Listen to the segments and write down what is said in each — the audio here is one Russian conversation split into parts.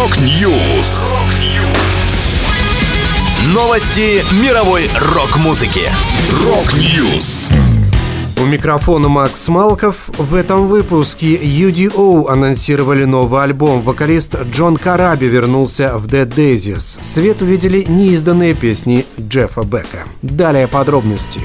Rock News. Новости мировой рок-музыки. Rock News. У микрофона Макс Малков. В этом выпуске UDO анонсировали новый альбом. Вокалист Джон Караби вернулся в Dead Daisies. Свет увидели неизданные песни Джеффа Бека. Далее подробности.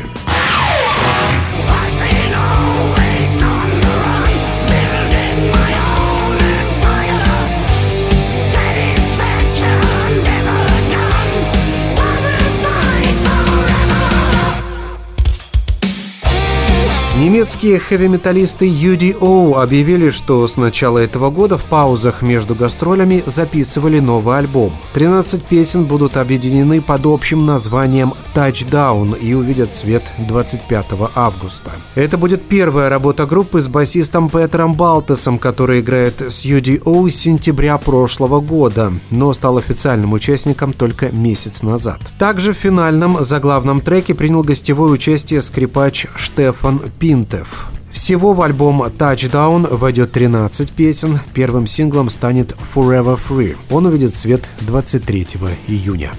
Немецкие хэви-металлисты UDO объявили, что с начала этого года в паузах между гастролями записывали новый альбом. 13 песен будут объединены под общим названием Touchdown и увидят свет 25 августа. Это будет первая работа группы с басистом Петером Балтесом, который играет с UDO с сентября прошлого года, но стал официальным участником только месяц назад. Также в финальном заглавном треке принял гостевое участие скрипач Штефан Пинтев. Всего в альбом Touchdown войдет 13 песен. Первым синглом станет Forever Free. Он увидит свет 23 июня.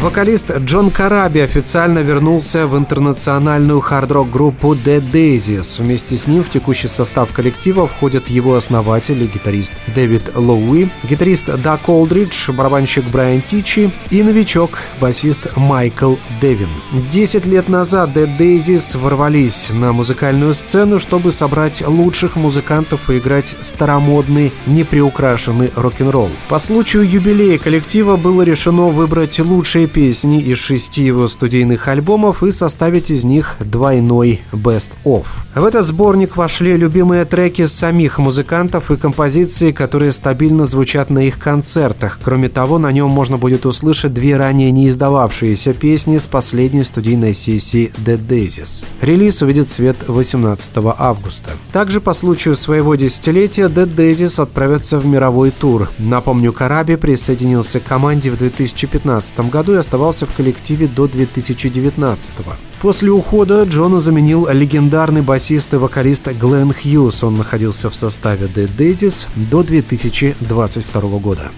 Вокалист Джон Караби официально вернулся в интернациональную хард-рок группу Dead Daisies. Вместе с ним в текущий состав коллектива входят его основатель и гитарист Дэвид Лоуи, гитарист Дак Олдридж, барабанщик Брайан Тичи и новичок, басист Майкл Девин. Десять лет назад Dead Daisies ворвались на музыкальную сцену, чтобы собрать лучших музыкантов и играть старомодный, неприукрашенный рок-н-ролл. По случаю юбилея коллектива было решено выбрать лучшие лучшие песни из шести его студийных альбомов и составить из них двойной Best Of. В этот сборник вошли любимые треки самих музыкантов и композиции, которые стабильно звучат на их концертах. Кроме того, на нем можно будет услышать две ранее не издававшиеся песни с последней студийной сессии Dead Daisies. Релиз увидит свет 18 августа. Также по случаю своего десятилетия Dead Daisies отправятся в мировой тур. Напомню, Караби присоединился к команде в 2015 году и оставался в коллективе до 2019 -го. После ухода Джона заменил легендарный басист и вокалист Глен Хьюз. Он находился в составе The Daisies до 2022 года.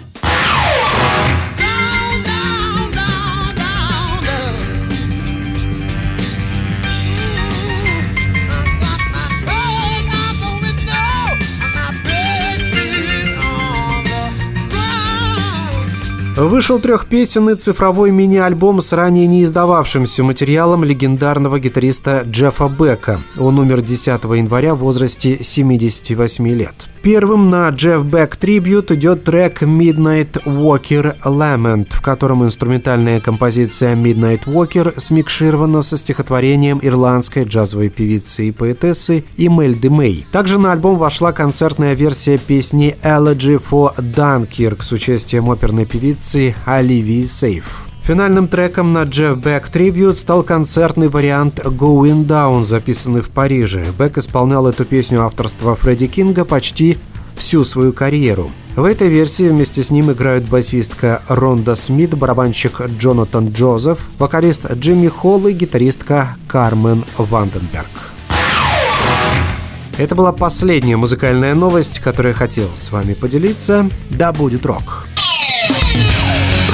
Вышел трехпесенный цифровой мини-альбом с ранее не издававшимся материалом легендарного гитариста Джеффа Бека. Он умер 10 января в возрасте 78 лет. Первым на Jeff Beck Tribute идет трек Midnight Walker Lament, в котором инструментальная композиция Midnight Walker смикширована со стихотворением ирландской джазовой певицы и поэтессы Имельды Мэй. Также на альбом вошла концертная версия песни Elegy for Dunkirk с участием оперной певицы Оливии Сейф. Финальным треком на Jeff Beck Tribute стал концертный вариант Going Down, записанный в Париже. Бек исполнял эту песню авторства Фредди Кинга почти всю свою карьеру. В этой версии вместе с ним играют басистка Ронда Смит, барабанщик Джонатан Джозеф, вокалист Джимми Холл и гитаристка Кармен Ванденберг. Это была последняя музыкальная новость, которую я хотел с вами поделиться. Да будет рок!